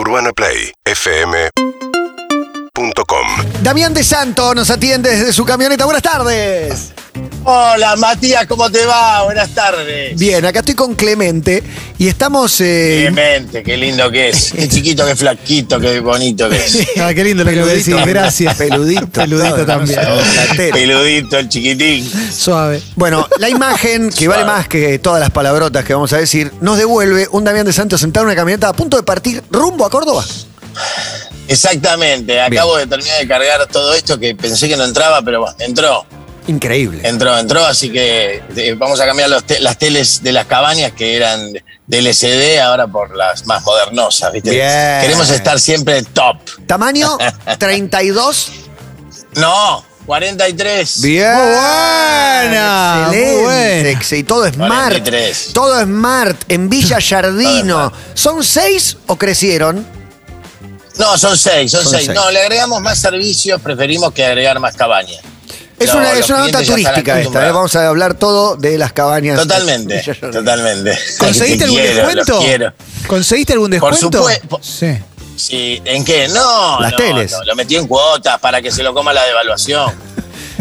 UrbanaPlayFM.com Damián de Santo nos atiende desde su camioneta. Buenas tardes. Hola Matías, ¿cómo te va? Buenas tardes. Bien, acá estoy con Clemente y estamos. eh, Clemente, qué lindo que es. Qué chiquito, qué flaquito, qué bonito que es. Ah, qué lindo lo que me decís, gracias. Peludito. Peludito todo, también. Peludito, el chiquitín. Suave. Bueno, la imagen, que vale más que todas las palabrotas que vamos a decir, nos devuelve un Damián de Santos sentado en una camioneta a punto de partir rumbo a Córdoba. Exactamente, acabo de terminar de cargar todo esto que pensé que no entraba, pero bueno, entró, Increíble. entró, entró, así que eh, vamos a cambiar los te- las teles de las cabañas que eran de LCD ahora por las más modernosas, ¿viste? Bien. Queremos estar siempre top. Tamaño 32. No, 43. Bien. Muy buena, muy Excelente. buena. Y todo smart. 43. Todo smart. En Villa Yardino. smart. ¿Son seis o crecieron? No, son seis, son, Son seis. seis. No, le agregamos más servicios, preferimos que agregar más cabañas. Es No, una, es una nota turística esta. ¿eh? Vamos a hablar todo de las cabañas. de Totalmente, totalmente. ¿Conseguiste Te algún quiero, descuento? ¿Conseguiste algún Por descuento? supuesto. Sí. Sí, ¿En qué? No, Las no, teles. no, lo metí en cuotas para que se lo coma la devaluación.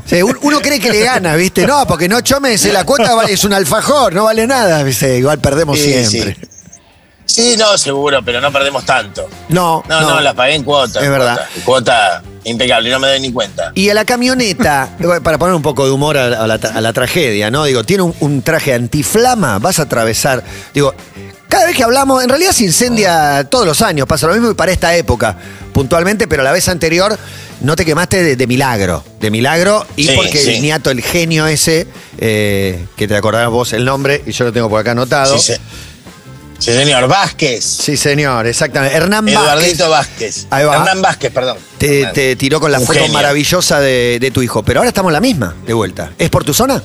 Sí, un- uno cree que le gana, ¿viste? No, porque no chomes, la cuota vale- es un alfajor, no vale nada, ¿viste? Igual perdemos Sí, siempre. sí. Sí, no, seguro, pero no perdemos tanto. No, No, no, las pagué en cuotas. Es verdad. Cuota, cuota impecable, y no me doy ni cuenta. Y a la camioneta, para poner un poco de humor a, a la, a la tragedia, ¿no? Digo, tiene un, un traje antiflama, vas a atravesar. Digo, cada vez que hablamos, en realidad se incendia todos los años, pasa lo mismo y para esta época, puntualmente, pero la vez anterior no te quemaste de, de milagro. De milagro y Sí, porque sí. el niato, el genio ese, eh, que te acordarás vos el nombre, y yo lo tengo por acá anotado. Sí, se- sí, señor. Vázquez. Sí, señor, exactamente. Hernán Vázquez Eduardito Vázquez. Ahí va. Hernán Vázquez, perdón. te, Hernán. te tiró con la Un foto genio. maravillosa de, de tu hijo. Pero ahora estamos en la misma, de vuelta. ¿Es por tu zona?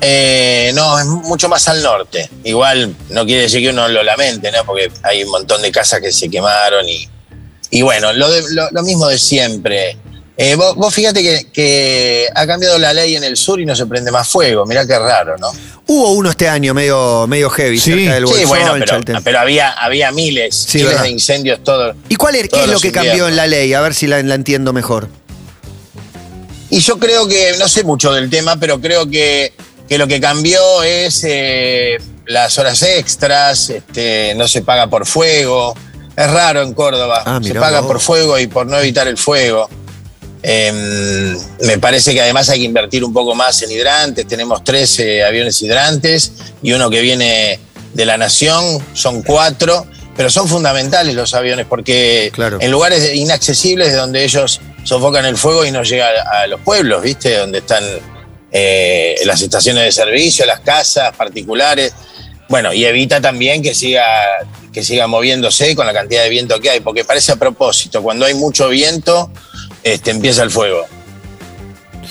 Eh, no, es mucho más al norte. Igual no quiere decir que uno lo lamente, ¿no? Porque hay un montón de casas que se quemaron y, y bueno, lo, de- lo, lo mismo de siempre. Eh, vos, vos fíjate que, que ha cambiado la ley en el sur y no se prende más fuego. Mirá qué raro, ¿no? Hubo uno este año medio, medio heavy Sí. cerca del Sí, bueno, pero, había, había miles, Sí, miles verdad. de incendios todo. ¿Y cuál es, qué todos es lo que cambió en la ley? A ver si la, la entiendo mejor. Y yo creo que, no sé mucho del tema, pero creo que, que lo que cambió es eh, las horas extras, este, no se paga por fuego. Es raro en Córdoba. Ah, se paga vos. por fuego y por no evitar el fuego. Em, me parece que además hay que invertir un poco más en hidrantes. Tenemos 13 aviones hidrantes y uno que viene de la Nación, son cuatro, pero son fundamentales los aviones porque Claro. en lugares inaccesibles de donde ellos sofocan el fuego y no llega a, a los pueblos, ¿viste? Donde están eh, las estaciones de servicio, las casas particulares. Bueno, y evita también que siga, que siga moviéndose con la cantidad de viento que hay, porque parece a propósito, cuando hay mucho viento, este, empieza el fuego.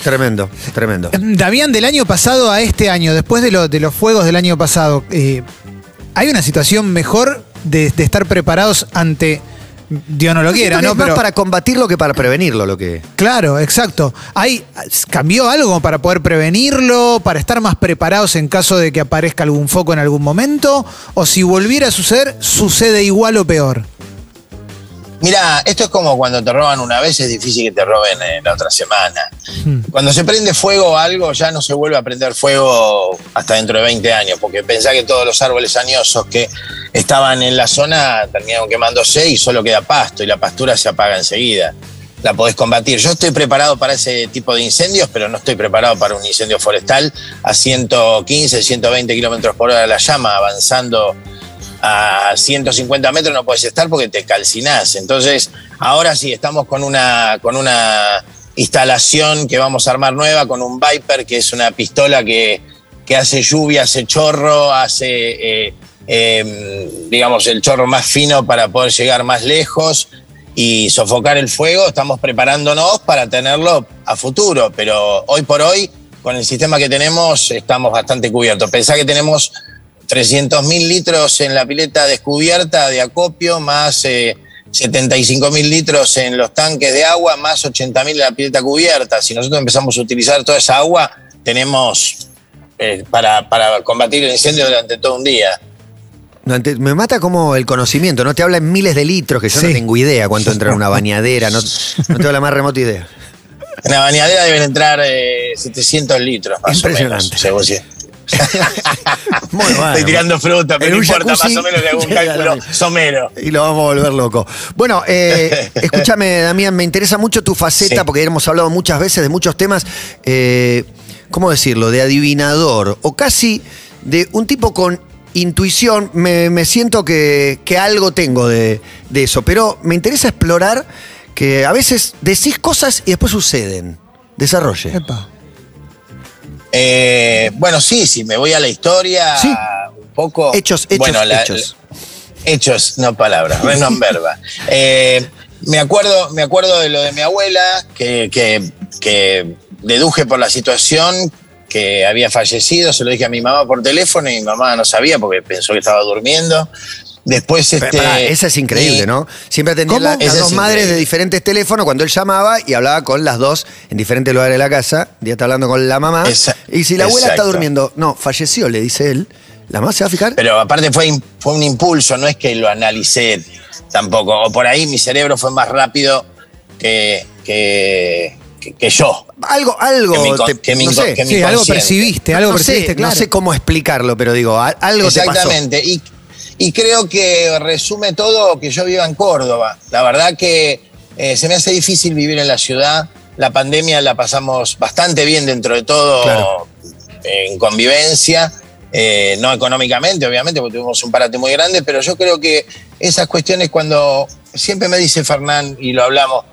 Tremendo, tremendo. Damián, del año pasado a este año, después de, lo- de los fuegos del año pasado, eh, ¿hay una situación mejor de, de estar preparados ante, Dios no lo quiera, ¿no? es más Pero, para combatirlo que para prevenirlo lo que. Claro, exacto. ¿Hay, ¿Cambió algo para poder prevenirlo, para estar más preparados en caso de que aparezca algún foco en algún momento? ¿O si volviera a suceder, sucede igual o peor? Mira, esto es como cuando te roban una vez, es difícil que te roben eh, la otra semana. Cuando se prende fuego algo, ya no se vuelve a prender fuego hasta dentro de 20 años, porque pensá que todos los árboles añosos que estaban en la zona terminaron quemándose y solo queda pasto y la pastura se apaga enseguida. La podés combatir. Yo estoy preparado para ese tipo de incendios, pero no estoy preparado para un incendio forestal a 115, 120 kilómetros por hora la llama, avanzando a 150 metros no puedes estar porque te calcinás. Entonces, ahora sí, estamos con una, con una instalación que vamos a armar nueva, con un Viper, que es una pistola que, que hace lluvia, hace chorro, hace, eh, eh, digamos, el chorro más fino para poder llegar más lejos y sofocar el fuego. Estamos preparándonos para tenerlo a futuro, pero hoy por hoy, con el sistema que tenemos, estamos bastante cubiertos. Pensá que tenemos 300 mil litros en la pileta descubierta de acopio, más 75 mil litros en los tanques de agua, más 80 mil en la pileta cubierta. Si nosotros empezamos a utilizar toda esa agua, tenemos eh, para, para combatir el incendio durante todo un día. Me mata como el conocimiento, ¿no? Te habla en miles de litros, que yo no tengo idea cuánto entra en una bañadera, no, no tengo la más remota idea. En la bañadera deben entrar eh, 700 litros más Impresionante. o menos. según si- Muy bueno. Estoy tirando fruta, pero no importa, jacuzzi, más o menos le hago un cálculo somero. Y lo vamos a volver loco. Bueno, eh, escúchame, Damián, me interesa mucho tu faceta, Sí. porque hemos hablado muchas veces de muchos temas, eh, ¿cómo decirlo? De adivinador, o casi de un tipo con intuición. Me, me siento que, que algo tengo de, de eso, pero me interesa explorar que a veces decís cosas y después suceden. Desarrolle. Epa. Eh, bueno, sí, sí, me voy a la historia Sí. un poco. Hechos, hechos, Bueno, la- hechos. Hechos, no palabras, non verba. Eh, me, acuerdo, me acuerdo de lo de mi abuela, que, que- que deduje por la situación que había fallecido, se lo dije a mi mamá por teléfono y mi mamá no sabía porque pensó que estaba durmiendo. Después, Pero, este. pará, esa es increíble, mi- ¿no? Siempre atendía la- las dos es madres de diferentes teléfonos cuando él llamaba y hablaba con las dos en diferentes lugares de la casa. Un día está hablando con la mamá. Esa- y si la abuela está durmiendo, no, falleció, le dice él. ¿La mamá se va a fijar? Pero aparte fue, fue un impulso, no es que lo analicé tampoco. O por ahí mi cerebro fue más rápido que, que, que- que yo. algo, algo. que mi con- te- que mi no con- sé, que mi Sí, algo percibiste, algo no, sé, percibiste, no sé cómo explicarlo, pero digo, algo te pasó. Exactamente. Y, y creo que resume todo que yo viva en Córdoba. La verdad que eh, se me hace difícil vivir en la ciudad. La pandemia la pasamos bastante bien dentro de todo Claro. en convivencia. eh, no económicamente, obviamente, porque tuvimos un parate muy grande, pero yo creo que esas cuestiones cuando, siempre me dice Fernán, y lo hablamos,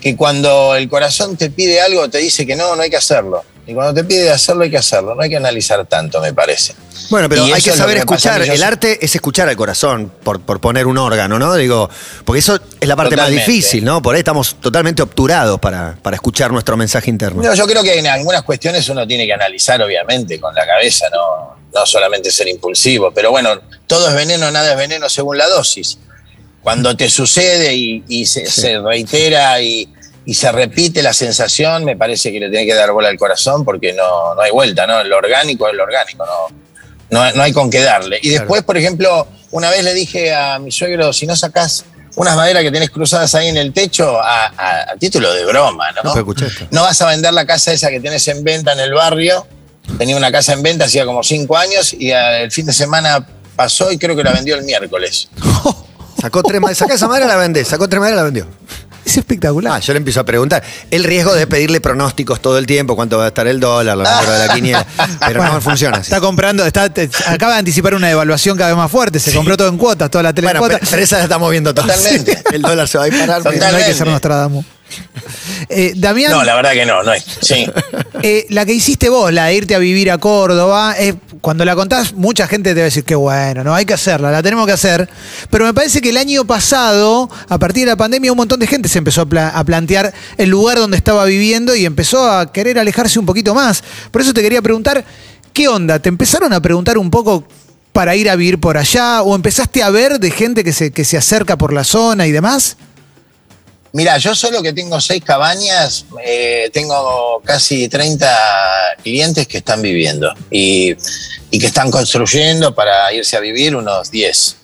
que cuando el corazón te pide algo, te dice que no, no hay que hacerlo. Y cuando te pide hacerlo, hay que hacerlo. No hay que analizar tanto, me parece. Bueno, pero Y hay que es saber que escuchar. El arte es escuchar al corazón, por, por poner un órgano, ¿no? Digo, porque eso es la parte más difícil, ¿no? Por ahí estamos totalmente obturados para, para escuchar nuestro mensaje interno. No, yo creo que en algunas cuestiones uno tiene que analizar, obviamente, con la cabeza, no, no solamente ser impulsivo. Pero bueno, todo es veneno, nada es veneno según la dosis. Cuando te sucede y, y se, se reitera y, y se repite la sensación, me parece que le tiene que dar bola al corazón porque no, no hay vuelta, ¿no? Lo orgánico es lo orgánico, no, no, no hay con qué darle. Y después, por ejemplo, una vez le dije a mi suegro, si no sacás unas maderas que tenés cruzadas ahí en el techo, a, a- a título de broma, ¿no? No, vas a vender la casa esa que tenés en venta en el barrio. Tenía una casa en venta hacía como cinco años y el fin de semana pasó y creo que la vendió el miércoles. Sacó tres maderas, sacá esa madera la vendés, sacó tres maderas la vendió. Es espectacular. Ah, yo le empiezo a preguntar. El riesgo de pedirle pronósticos todo el tiempo, cuánto va a estar el dólar, la número de la quiniela. Pero no funciona así. Está comprando, está, te- acaba de anticipar una devaluación cada vez más fuerte. Se compró todo en cuotas, toda la tele en Bueno, pero, cuotas. pero esa la estamos viendo todos. Totalmente. El dólar se va a disparar. Totalmente. No hay que ser Nostradamus. Eh, Damián, No, la verdad que no, no es. Sí. eh, la que hiciste vos, la de irte a vivir a Córdoba, eh, cuando la contás, mucha gente te va a decir que bueno, no hay que hacerla, la tenemos que hacer. Pero me parece que el año pasado, a partir de la pandemia, un montón de gente se empezó a, pla- a plantear el lugar donde estaba viviendo y empezó a querer alejarse un poquito más. Por eso te quería preguntar, ¿qué onda? ¿Te empezaron a preguntar un poco para ir a vivir por allá? ¿O empezaste a ver de gente que se, que se acerca por la zona y demás? Mira, yo solo que tengo seis cabañas, eh, tengo casi 30 clientes que están viviendo y, y que están construyendo para irse a vivir unos 10.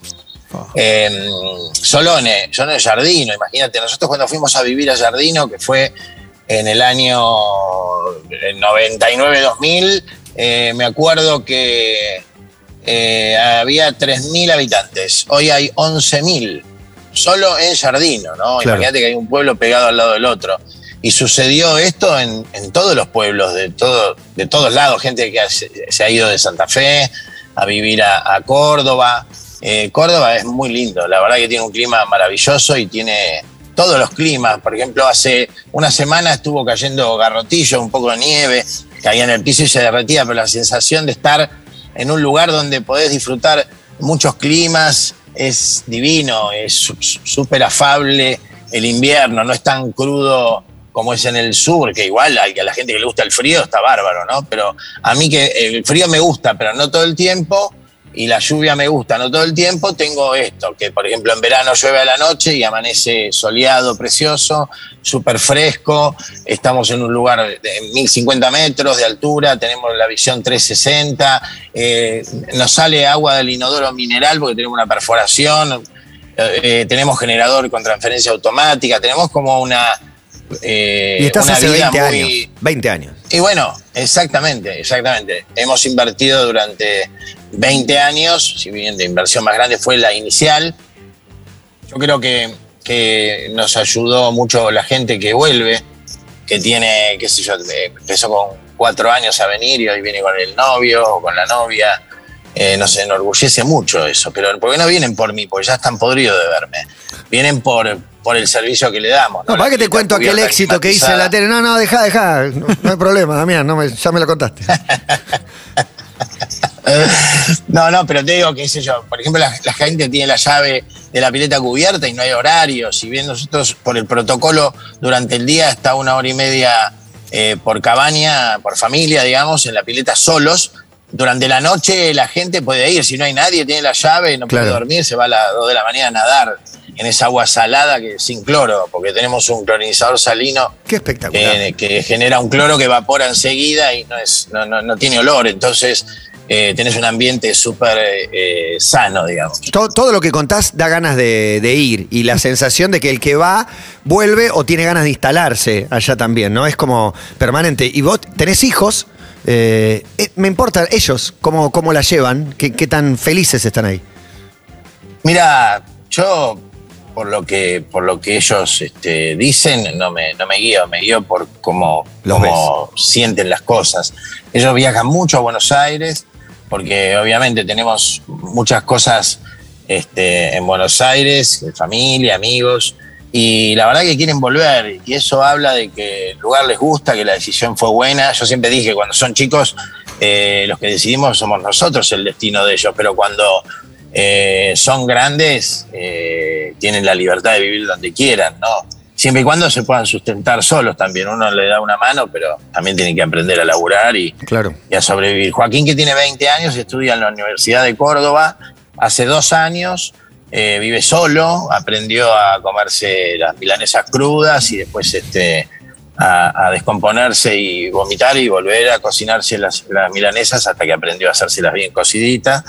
Eh, solo, en, eh, solo en Jardino, imagínate, nosotros cuando fuimos a vivir a Jardino, que fue en el año 99-2000, eh, me acuerdo que eh, había 3.000 habitantes, hoy hay 11.000, solo en Jardino, ¿no? Claro. Imagínate que hay un pueblo pegado al lado del otro. Y sucedió esto en, en todos los pueblos, de, todo, de todos lados, gente que se, se ha ido de Santa Fe a vivir a, a Córdoba. Eh, Córdoba es muy lindo, la verdad que tiene un clima maravilloso y tiene todos los climas. Por ejemplo, hace una semana estuvo cayendo garrotillo, un poco de nieve, caía en el piso y se derretía, pero la sensación de estar en un lugar donde podés disfrutar muchos climas es divino, es súper afable el invierno, no es tan crudo como es en el sur, que igual a la gente que le gusta el frío está bárbaro, ¿no? Pero a mí que el frío me gusta, pero no todo el tiempo. Y la lluvia me gusta, no todo el tiempo, tengo esto, que por ejemplo en verano llueve a la noche y amanece soleado, precioso, súper fresco, estamos en un lugar de 1050 metros de altura, tenemos la visión 360, eh, nos sale agua del inodoro mineral porque tenemos una perforación, eh, tenemos generador con transferencia automática, tenemos como una... eh, y estás hace vida 20 muy- años. 20 años. y bueno, exactamente, exactamente. Hemos invertido durante 20 años, si bien de inversión más grande fue la inicial. Yo creo que, que nos ayudó mucho la gente que vuelve, que tiene, qué sé yo, eh, empezó con cuatro años a venir y hoy viene con el novio o con la novia. Eh, nos enorgullece mucho eso, pero porque no vienen por mí, porque ya están podridos de verme. Vienen por, por el servicio que le damos. No, para que te cuento aquel éxito que hice en la tele. No, no, deja, deja. No, no hay problema, Damián, no me- ya me lo contaste. No, no, pero te digo, qué sé yo, por ejemplo, la, la gente tiene la llave de la pileta cubierta y no hay horario. Si bien nosotros, por el protocolo, durante el día está una hora y media eh, por cabaña, por familia, digamos, en la pileta solos. Durante la noche la gente puede ir, si no hay nadie, tiene la llave, no puede Claro. dormir, se va a las 2 de la mañana a nadar en esa agua salada que sin cloro, porque tenemos un clorinizador salino Qué espectacular. que, que genera un cloro que evapora enseguida y no, es, no, no- no tiene olor. Entonces eh, tenés un ambiente súper eh, sano, digamos. todo, todo lo que contás da ganas de, de ir y la sensación de que el que va vuelve o tiene ganas de instalarse allá también, ¿no? Es como permanente. Y vos tenés hijos, eh, eh, me importa ellos, cómo, cómo la llevan, qué, qué tan felices están ahí. Mira, yo por lo que, por lo que ellos este, dicen, no me, no me guío, me guío por cómo, cómo sienten las cosas. Ellos viajan mucho a Buenos Aires, porque obviamente tenemos muchas cosas este, en Buenos Aires, familia, amigos, y la verdad que quieren volver, y eso habla de que el lugar les gusta, que la decisión fue buena. Yo siempre dije, cuando son chicos, eh, los que decidimos somos nosotros el destino de ellos, pero cuando eh, son grandes, eh, tienen la libertad de vivir donde quieran, ¿no? Siempre y cuando se puedan sustentar solos también. Uno le da una mano, pero también tienen que aprender a laburar y, Claro. y a sobrevivir. Joaquín, que tiene 20 años, estudia en la Universidad de Córdoba. Hace dos años eh, vive solo, aprendió a comerse las milanesas crudas y después este, a, descomponerse y vomitar y volver a cocinarse las, las milanesas hasta que aprendió a hacérselas bien cociditas.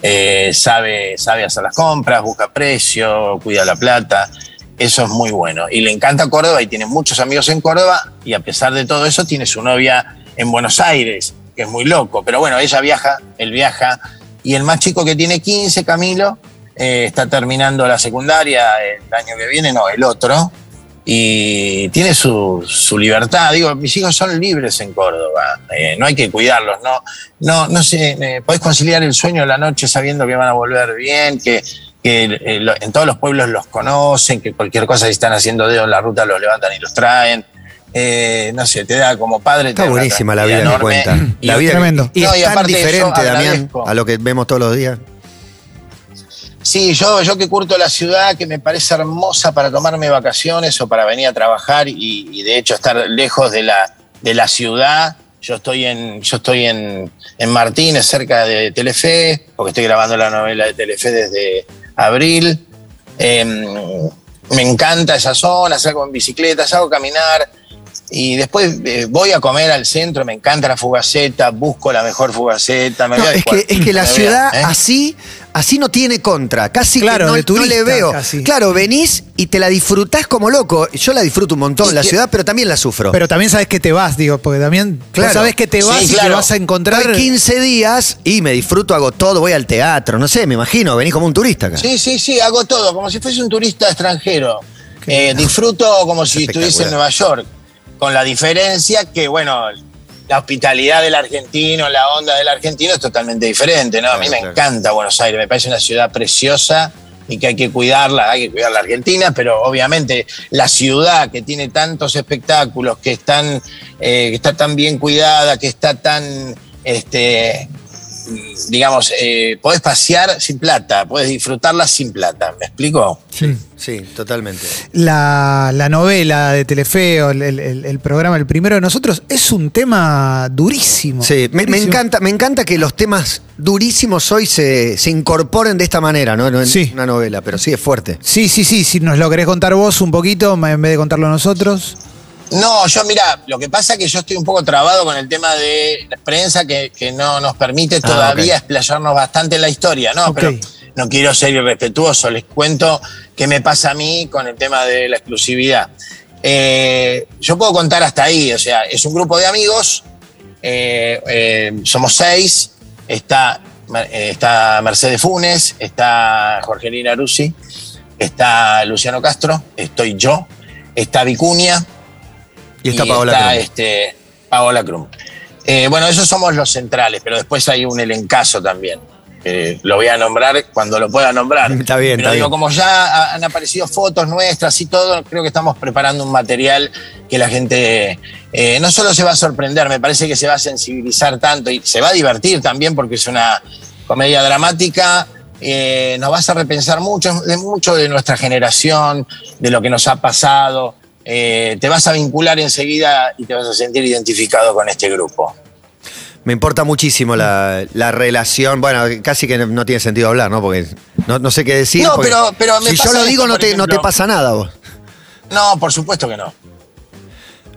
Eh, sabe, sabe hacer las compras, busca precio, cuida la plata. Eso es muy bueno. Y le encanta Córdoba y tiene muchos amigos en Córdoba y a pesar de todo eso tiene su novia en Buenos Aires, que es muy loco. Pero bueno, ella viaja, él viaja. Y el más chico que tiene 15, Camilo, eh, está terminando la secundaria el año que viene, no, el otro. Y tiene su, su libertad. Digo, mis hijos son libres en Córdoba. eh, no hay que cuidarlos. No, no, no sé, eh, podés conciliar el sueño de la noche sabiendo que van a volver bien, que, que eh, lo- en todos los pueblos los conocen, que cualquier cosa si están haciendo dedo en la ruta los levantan y los traen. Eh, no sé, te da como padre. Está te buenísima la vida tranquilidad que enorme. cuenta. La vida Tremendo. y No, es tan diferente, Damián, a lo que vemos todos los días. Sí, yo, yo que curto la ciudad, que me parece hermosa para tomarme vacaciones o para venir a trabajar y, y de hecho estar lejos de la, de la ciudad. Yo estoy en, yo estoy en, en Martínez, cerca de Telefe, porque estoy grabando la novela de Telefe desde abril. Em, me encanta esa zona, salgo en bicicleta, salgo a caminar y después eh, voy a comer al centro, me encanta la fugaceta, busco la mejor fugaceta. Me No, voy a es, que, es que la ciudad ¿eh? así, así no tiene contra. Casi Claro, que no, de no le veo. casi. Claro, venís y te la disfrutás como loco. Yo la disfruto un montón, Y la que- ciudad, pero también la sufro. Pero también sabes que te vas, digo, porque también Claro. sabes que te Sí, vas y claro. vas a encontrar. Estoy 15 días y me disfruto, hago todo, voy al teatro, no sé, me imagino, venís como un turista acá. Sí, sí, sí, hago todo, como si fuese un turista extranjero. Eh, disfruto como si estuviese en. Nueva York, con la diferencia que, bueno, la hospitalidad del argentino, la onda del argentino es totalmente diferente, ¿no? A mí Claro, me claro. encanta Buenos Aires, me parece una ciudad preciosa y que hay que cuidarla, hay que cuidar la Argentina, pero obviamente la ciudad que tiene tantos espectáculos, que, están, eh, que está tan bien cuidada, que está tan este, digamos, eh, podés pasear sin plata, podés disfrutarla sin plata. ¿Me explico? Sí, sí, totalmente. La, la novela de Telefeo, el, el- el programa, el primero de nosotros, es un tema durísimo. Sí, me, encanta, me encanta que los temas durísimos hoy se, se incorporen de esta manera, ¿no? No en Sí. una novela, pero sí es fuerte. Sí, sí, sí, si nos lo querés contar vos un poquito, en vez de contarlo nosotros. No, yo mira, lo que pasa es que yo estoy un poco trabado con el tema de la prensa que, que no nos permite todavía ok. explayarnos bastante en la historia, ¿no? Pero no quiero ser irrespetuoso, les cuento qué me pasa a mí con el tema de la exclusividad. Eh, yo puedo contar hasta ahí, o sea, es un grupo de amigos, eh, eh, somos seis, está, está Mercedes Funes, está Jorgelina Rusi, está Luciano Castro, estoy yo, está Vicuña, Y está y Paola está, este, Paola Crum. Eh, bueno, esos somos los centrales, pero después hay un elencazo también. Eh, lo voy a nombrar cuando lo pueda nombrar. Está bien, Pero está digo, bien. como ya ha- han aparecido fotos nuestras y todo, creo que estamos preparando un material que la gente eh, no solo se va a sorprender, me parece que se va a sensibilizar tanto y se va a divertir también porque es una comedia dramática. eh, nos vas a repensar mucho de, mucho de nuestra generación, de lo que nos ha pasado. Eh, te vas a vincular enseguida y te vas a sentir identificado con este grupo. Me importa muchísimo la, la relación. Bueno, casi que no tiene sentido hablar, ¿no? Porque no, no sé qué decir. No, pero- pero me si yo lo esto, digo, no te, no te pasa nada vos. No, por supuesto que no.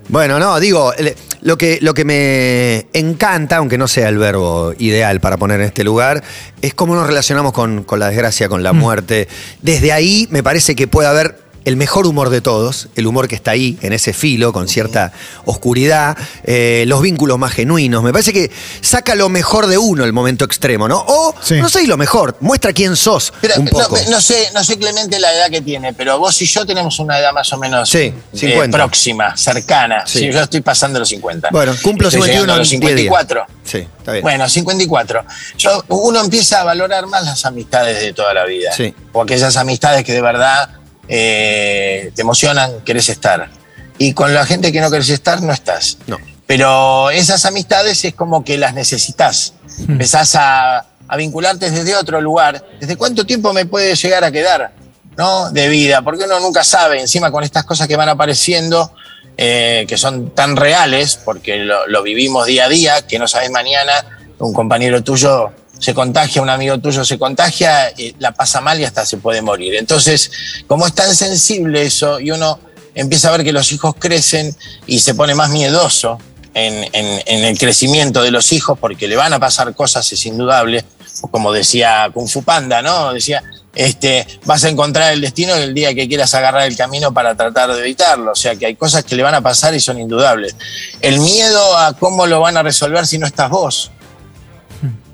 Bueno, no, digo, lo que, lo que me encanta, aunque no sea el verbo ideal para poner en este lugar, es cómo nos relacionamos con, con la desgracia, con la muerte. Desde ahí me parece que puede haber el mejor humor de todos, el humor que está ahí, en ese filo, con cierta oscuridad, eh, los vínculos más genuinos. Me parece que saca lo mejor de uno el momento extremo, ¿no? O, Sí. no sé, lo mejor, muestra quién sos Pero un no, poco. no sé, no sé Clemente la edad que tiene, pero vos y yo tenemos una edad más o menos Sí, eh, 50. próxima, cercana. Sí. Sí. yo estoy pasando los 50. Bueno, cumplo Estoy 51 llegando a los en 10 días. 54. Sí, está bien. Bueno, 54. Yo, uno empieza a valorar más las amistades de toda la vida. Sí. O aquellas amistades que de verdad eh, te emocionan, querés estar. Y con la gente que no querés estar, no estás. No. Pero esas amistades es como que las necesitas. Empezás a, a vincularte desde otro lugar. ¿Desde cuánto tiempo me puede llegar a quedar? ¿No? De vida. Porque uno nunca sabe, encima con estas cosas que van apareciendo, eh, que son tan reales, porque lo, lo vivimos día a día, que no sabes mañana, un compañero tuyo se contagia, un amigo tuyo se contagia, eh, la pasa mal y hasta se puede morir. Entonces, como es tan sensible eso, y uno empieza a ver que los hijos crecen y se pone más miedoso en, el crecimiento de los hijos, porque le van a pasar cosas, es indudable, como decía Kung Fu Panda, ¿no? Decía, este, vas a encontrar el destino el día que quieras agarrar el camino para tratar de evitarlo. O sea que hay cosas que le van a pasar y son indudables. El miedo a cómo lo van a resolver si no estás vos.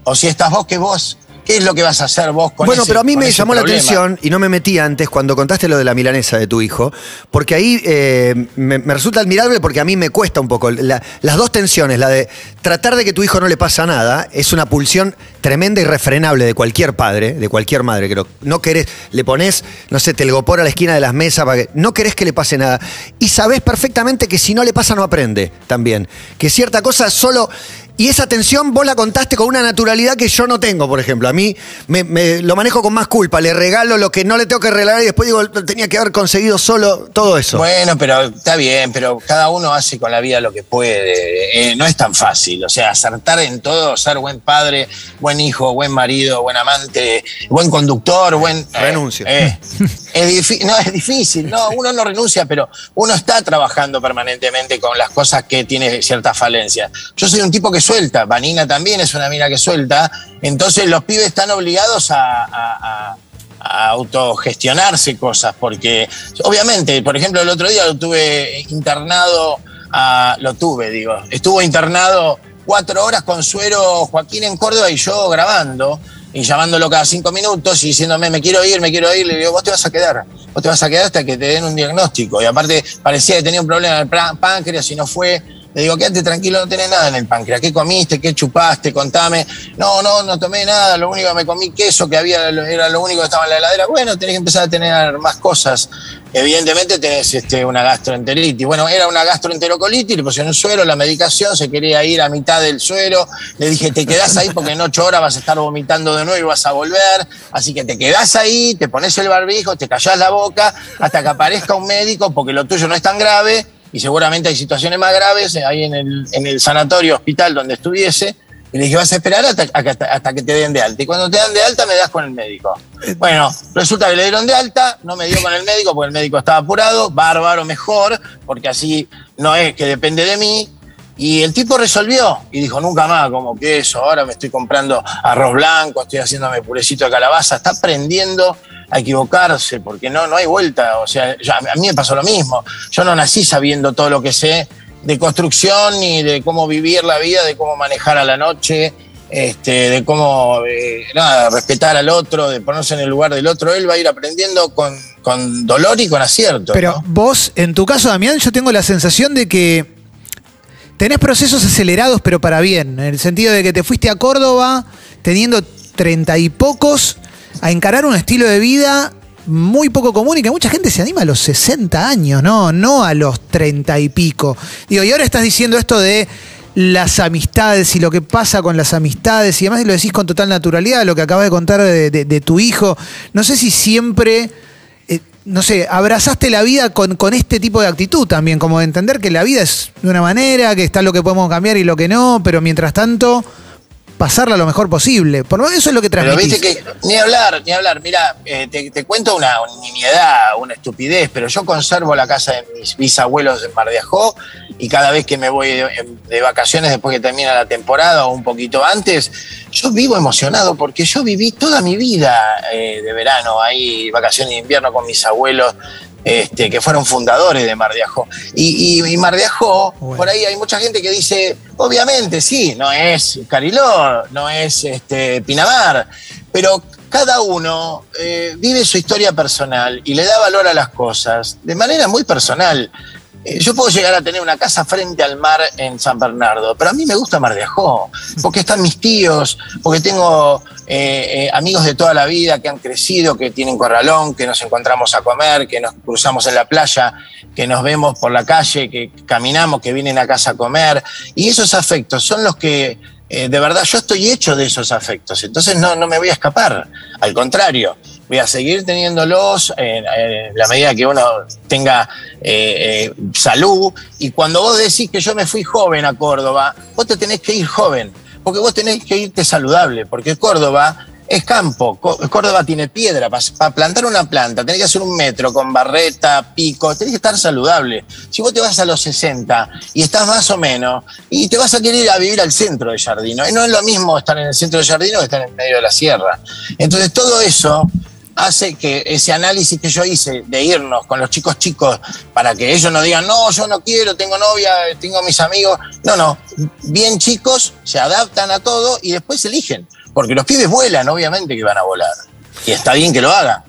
O si estás vos, que vos. ¿Qué es lo que vas a hacer vos con Bueno, ese- pero a mí me llamó la atención y no me metí antes cuando contaste lo de la milanesa de tu hijo, porque ahí eh, me, me resulta admirable porque a mí me cuesta un poco. La- las dos tensiones, la de tratar de que tu hijo no le pasa nada, es una pulsión tremenda y refrenable de cualquier padre, de cualquier madre, creo. No querés, le pones, no sé, telgopor a la esquina de las mesas, para que, no querés que le pase nada. Y sabés perfectamente que si no le pasa, no aprende también. Que cierta cosa solo. Y esa tensión vos la contaste con una naturalidad que yo no tengo, por ejemplo. A mí me, me- lo manejo con más culpa. Le regalo lo que no le tengo que regalar y después digo, tenía que haber conseguido solo todo eso. Bueno, pero está bien, pero cada uno hace con la vida lo que puede. Eh, no es tan fácil. O sea, acertar en todo, ser buen padre, buen hijo, buen marido, buen amante, buen conductor, buen. eh, Renuncio. eh, es difí- no, es difícil. No, uno no renuncia, pero uno está trabajando permanentemente con las cosas que tiene ciertas falencias. Yo soy un tipo que suelta. Vanina también es una mina que suelta. Entonces los pibes están obligados a- autogestionarse cosas, porque obviamente, por ejemplo, el otro día lo tuve internado, lo tuve, digo, estuvo internado cuatro horas con suero Joaquín en Córdoba y yo grabando y llamándolo cada cinco minutos y diciéndome me quiero ir, me quiero ir, le digo, vos te vas a quedar, vos te vas a quedar hasta que te den un diagnóstico. Y aparte parecía que tenía un problema prá- páncreas y no fue, Le digo, quédate tranquilo, no tenés nada en el páncreas. ¿Qué comiste? ¿Qué chupaste? Contame. No, no, no tomé nada. Lo único que me comí queso, que había, era lo único que estaba en la heladera. Bueno, tenés que empezar a tener más cosas. Evidentemente tenés este, una gastroenteritis. Bueno, era una gastroenterocolitis, le pusieron suero, la medicación, se quería ir a mitad del suero. Le dije, te quedás ahí porque en ocho horas vas a estar vomitando de nuevo y vas a volver. Así que te quedás ahí, te pones el barbijo, te callás la boca hasta que aparezca un médico porque lo tuyo no es tan grave y seguramente hay situaciones más graves ahí en el, en el sanatorio, hospital donde estuviese. Y le dije, vas a esperar hasta, hasta, que te den de alta. Y cuando te dan de alta, me das con el médico. Bueno, resulta que le dieron de alta, no me dio con el médico porque el médico estaba apurado, bárbaro, mejor, porque así no es que depende de mí. Y el tipo resolvió y dijo, nunca más, como que eso, ahora me estoy comprando arroz blanco, estoy haciéndome purecito de calabaza, está aprendiendo a equivocarse, porque no, no hay vuelta. O sea, a mí me pasó lo mismo. Yo no nací sabiendo todo lo que sé de construcción ni de cómo vivir la vida, de cómo manejar a la noche, este, de cómo eh, nada, respetar al otro, de ponerse en el lugar del otro. Él va a ir aprendiendo con, con dolor y con acierto. Pero vos, en tu caso, Damián, yo tengo la sensación de que tenés procesos acelerados, pero para bien, en el sentido de que te fuiste a Córdoba teniendo treinta y pocos a encarar un estilo de vida muy poco común y que mucha gente se anima a los 60 años, ¿no? No a los 30 y pico. Digo, y ahora estás diciendo esto de las amistades y lo que pasa con las amistades y además lo decís con total naturalidad, lo que acabas de contar de, tu hijo. No sé si siempre, no sé, abrazaste la vida con, con, este tipo de actitud también, como de entender que la vida es de una manera, que está lo que podemos cambiar y lo que no, pero mientras tanto pasarla lo mejor posible. Por lo menos eso es lo que transmitís. Pero viste que, ni hablar, ni hablar. Mira, eh, te, cuento una, nimiedad, una estupidez, pero yo conservo la casa de mis bisabuelos en Mar de Ajó y cada vez que me voy de, vacaciones después que termina la temporada o un poquito antes, yo vivo emocionado porque yo viví toda mi vida eh, de verano ahí, vacaciones de invierno con mis abuelos este, que fueron fundadores de Mar de Ajó. Y, y, Mar de Ajó, por ahí hay mucha gente que dice, obviamente, sí, no es Cariló, no es este, Pinamar, pero cada uno eh, vive su historia personal y le da valor a las cosas de manera muy personal. Eh, yo puedo llegar a tener una casa frente al mar en San Bernardo, pero a mí me gusta Mar de Ajó, porque están mis tíos, porque tengo eh, eh, amigos de toda la vida que han crecido, que tienen corralón, que nos encontramos a comer, que nos cruzamos en la playa, que nos vemos por la calle, que caminamos, que vienen a casa a comer. Y esos afectos son los que, de verdad, yo estoy hecho de esos afectos, entonces no, no me voy a escapar, al contrario voy a seguir teniéndolos en, la medida que uno tenga eh, eh, salud. Y cuando vos decís que yo me fui joven a Córdoba, vos te tenés que ir joven, porque vos tenés que irte saludable, porque Córdoba es campo. Córdoba tiene piedra. Para plantar una planta tenés que hacer un metro con barreta, pico. Tenés que estar saludable. Si vos te vas a los 60 y estás más o menos, y te vas a querer ir a vivir al centro de Jardino. Y no es lo mismo estar en el centro de Jardino que estar en medio de la sierra. Entonces todo eso hace que ese análisis que yo hice de irnos con los chicos chicos para que ellos no digan, no, yo no quiero, tengo novia, tengo mis amigos. No, no, bien chicos, se adaptan a todo y después eligen. Porque los pibes vuelan, obviamente que van a volar. Y está bien que lo hagan.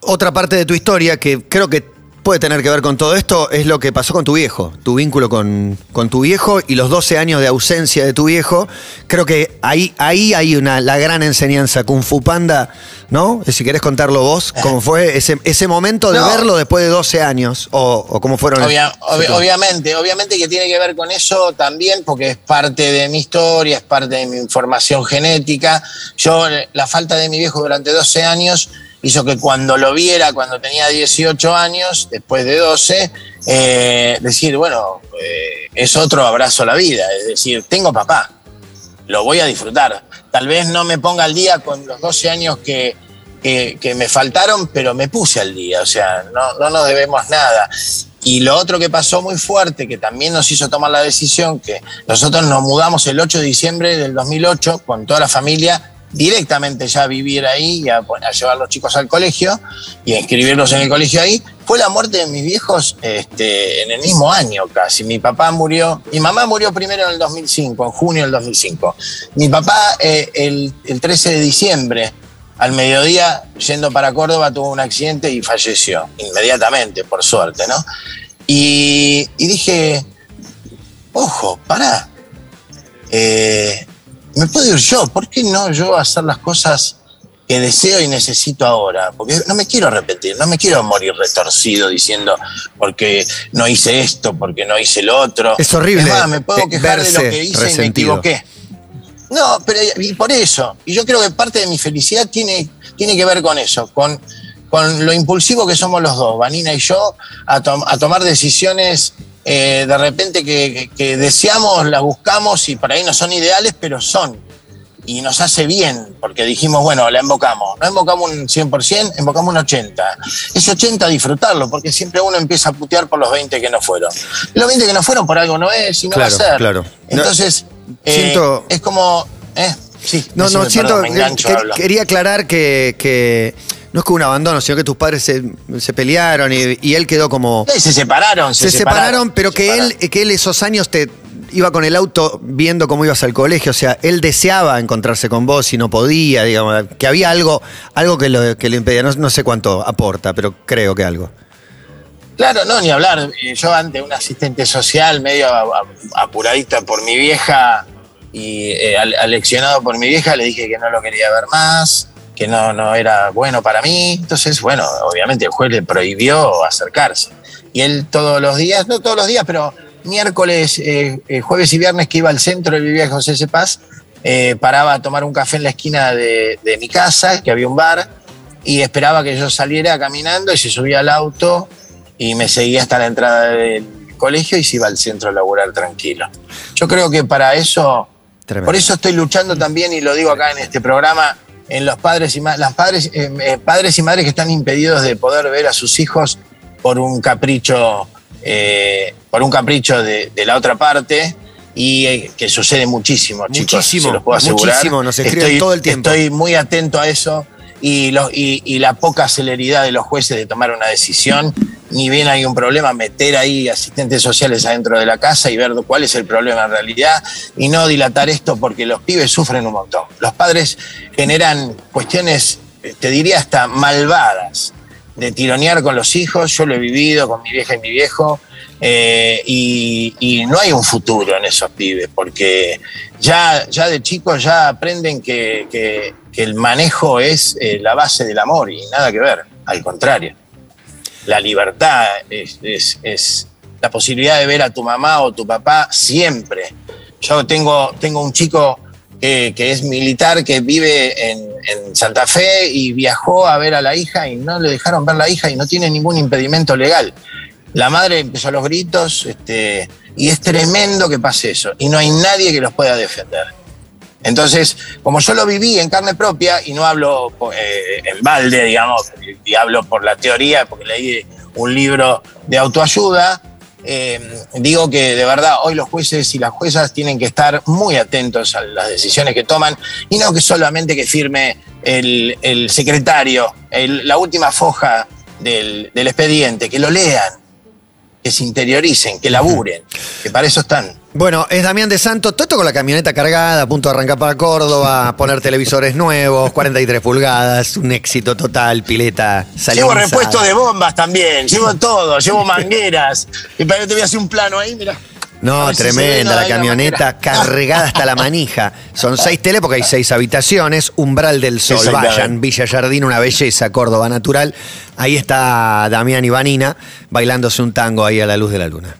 Otra parte de tu historia que creo que puede tener que ver con todo esto es lo que pasó con tu viejo, tu vínculo con, con, tu viejo y los 12 años de ausencia de tu viejo. Creo que ahí, ahí hay una, la gran enseñanza. Kung Fu Panda, ¿no? Si querés contarlo vos, ¿cómo fue ese, ese momento de verlo después de 12 años? ¿O, cómo fueron? obviamente, obviamente que tiene que ver con eso también, porque es parte de mi historia, es parte de mi información genética. Yo, la falta de mi viejo durante 12 años hizo que cuando lo viera, cuando tenía 18 años, después de 12, eh, decir, bueno, eh, es otro abrazo a la vida, es decir, tengo papá, lo voy a disfrutar. Tal vez no me ponga al día con los 12 años que, que, me faltaron, pero me puse al día, o sea, no, no nos debemos nada. Y lo otro que pasó muy fuerte, que también nos hizo tomar la decisión, que nosotros nos mudamos el 8 de diciembre del 2008 con toda la familia directamente ya a vivir ahí y a, llevar a los chicos al colegio y a inscribirlos en el colegio ahí, fue la muerte de mis viejos este, en el mismo año casi. Mi papá murió, mi mamá murió primero en el 2005, en junio del 2005. Mi papá eh, el, 13 de diciembre, al mediodía, yendo para Córdoba, tuvo un accidente y falleció inmediatamente, por suerte, ¿no? Y, y dije, ojo, pará. Eh, me puedo ir yo, ¿por qué no yo hacer las cosas que deseo y necesito ahora? Porque no me quiero arrepentir, no me quiero morir retorcido diciendo porque no hice esto, porque no hice lo otro. Es horrible, más, me puedo quejar de lo que hice y me resentido. equivoqué. No, pero y por eso. Y yo creo que parte de mi felicidad tiene, tiene que ver con eso, con, con lo impulsivo que somos los dos, Vanina y yo, a tomar decisiones eh, de repente que, deseamos, las buscamos y por ahí no son ideales, pero son. Y nos hace bien, porque dijimos, bueno, la invocamos. No invocamos un 100%, invocamos un 80%. Ese 80% disfrutarlo, porque siempre uno empieza a putear por los 20 que no fueron. Los 20 que no fueron por algo no es y no Claro, va a ser. claro. Entonces, eh, Siento- es como... eh, sí, No, no, siento perdón, que- engancho, que- hablo. quería aclarar que, que no es que un abandono, sino que tus padres se, se pelearon y, y él quedó como. Sí, se separaron. Se, separaron, pero se que separaron. él, que él esos años te iba con el auto viendo cómo ibas al colegio, o sea, él deseaba encontrarse con vos y no podía, digamos, que había algo, algo que lo, que le impedía, no, no sé cuánto aporta, pero creo que algo. Claro, no, ni hablar. Eh, Yo ante un asistente social medio apuradita por mi vieja y eh, al- aleccionado por mi vieja, le dije que no lo quería ver más, que no, no era bueno para mí. Entonces, bueno, obviamente el juez le prohibió acercarse. Y él todos los días, no todos los días, pero miércoles, eh, eh, jueves y viernes que iba al centro, él vivía José C. Paz, eh, paraba a tomar un café en la esquina de, de mi casa, que había un bar, y esperaba que yo saliera caminando y se subía al auto y me seguía hasta la entrada del colegio y se iba al centro a laburar tranquilo. Yo creo que para eso, Tremendo. por eso estoy luchando también y lo digo acá en este programa, en los padres y las padres, eh, eh, padres y madres que están impedidos de poder ver a sus hijos por un capricho, eh, por un capricho de, de la otra parte. Y eh, que sucede muchísimo, chicos. Muchísimo, se los puedo asegurar. muchísimo, nos escriben todo el tiempo. Estoy muy atento a eso y, lo- y- y la poca celeridad de los jueces de tomar una decisión. Ni bien hay un problema, meter ahí asistentes sociales adentro de la casa y ver cuál es el problema en realidad y no dilatar esto porque los pibes sufren un montón. Los padres generan cuestiones, eh, te diría hasta malvadas, de tironear con los hijos. Yo lo he vivido con mi vieja y mi viejo. eh, y, no hay un futuro en esos pibes, porque ya, ya de chicos ya aprenden que, que- el manejo es eh, la base del amor y nada que ver, al contrario. La libertad es, es- es la posibilidad de ver a tu mamá o tu papá siempre. Yo tengo, tengo un chico que, que es militar que vive en, en Santa Fe y viajó a ver a la hija y no le dejaron ver la hija y no tiene ningún impedimento legal. La madre empezó los gritos este, y es tremendo que pase eso y no hay nadie que los pueda defender. Entonces, como yo lo viví en carne propia y no hablo eh, en balde, digamos, y hablo por la teoría, porque leí un libro de autoayuda, eh, digo que de verdad hoy los jueces y las juezas tienen que estar muy atentos a las decisiones que toman y no que solamente que firme el, el secretario la última foja del, del expediente, que lo lean, que se interioricen, que laburen, que para eso están. Bueno, es Damián de Santo, todo esto con la camioneta cargada, a punto de arrancar para Córdoba, poner televisores nuevos, 43 pulgadas, un éxito total, pileta Llevo salinizada. repuesto de bombas también, llevo todo, llevo mangueras. Y para que te voy a hacer un plano ahí, mira. No, si tremenda la camioneta cargada hasta la manija. Son seis teles porque hay seis habitaciones, umbral del sol. Vayan, Villa Jardín, una belleza, Córdoba natural. Ahí está Damián y Vanina bailándose un tango ahí a la luz de la luna.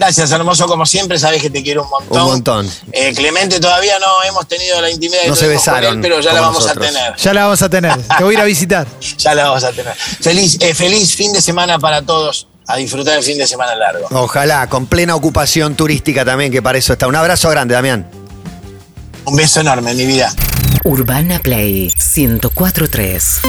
Gracias, hermoso, como siempre, sabes que te quiero un montón. Un montón. Eh, Clemente, todavía no hemos tenido la intimidad de No se besaron él, pero ya la vamos nosotros. a tener. Ya la vamos a tener. Te voy a ir a visitar. Ya la vamos a tener. Feliz, eh, feliz fin de semana para todos. A disfrutar el fin de semana largo. Ojalá, con plena ocupación turística también, que para eso está. Un abrazo grande, Damián. Un beso enorme, mi vida. Urbana Play 1043.